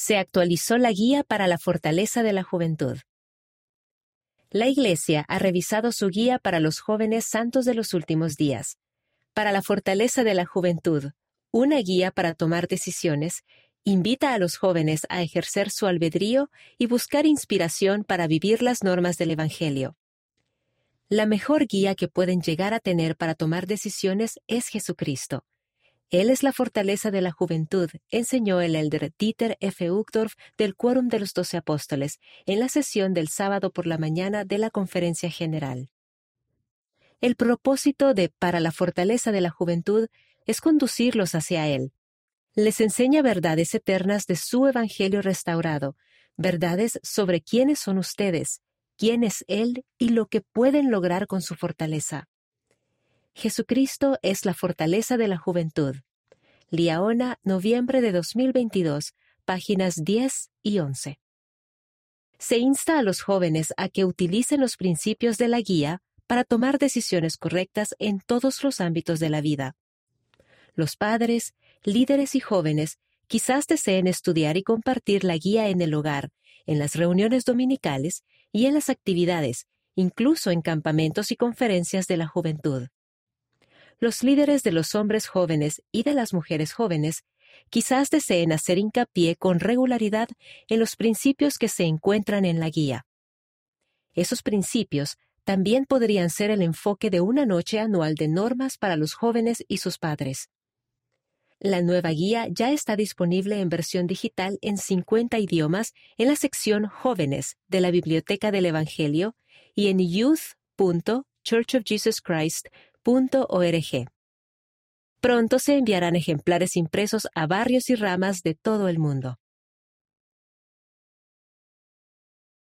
Se actualizó la guía para la fortaleza de la juventud. La Iglesia ha revisado su guía para los jóvenes santos de los últimos días. Para la fortaleza de la juventud, una guía para tomar decisiones, invita a los jóvenes a ejercer su albedrío y buscar inspiración para vivir las normas del Evangelio. La mejor guía que pueden llegar a tener para tomar decisiones es Jesucristo. Él es la fortaleza de la juventud, enseñó el elder Dieter F. Uchtdorf del Quórum de los Doce Apóstoles en la sesión del sábado por la mañana de la Conferencia General. El propósito de Para la fortaleza de la juventud es conducirlos hacia Él. Les enseña verdades eternas de su Evangelio restaurado, verdades sobre quiénes son ustedes, quién es Él y lo que pueden lograr con su fortaleza. Jesucristo es la fortaleza de la juventud. Liaona, noviembre de 2022, páginas 10 y 11. Se insta a los jóvenes a que utilicen los principios de la guía para tomar decisiones correctas en todos los ámbitos de la vida. Los padres, líderes y jóvenes quizás deseen estudiar y compartir la guía en el hogar, en las reuniones dominicales y en las actividades, incluso en campamentos y conferencias de la juventud. Los líderes de los hombres jóvenes y de las mujeres jóvenes quizás deseen hacer hincapié con regularidad en los principios que se encuentran en la guía. Esos principios también podrían ser el enfoque de una noche anual de normas para los jóvenes y sus padres. La nueva guía ya está disponible en versión digital en 50 idiomas en la sección Jóvenes de la Biblioteca del Evangelio y en youth.churchofjesuschrist.org. Pronto se enviarán ejemplares impresos a barrios y ramas de todo el mundo.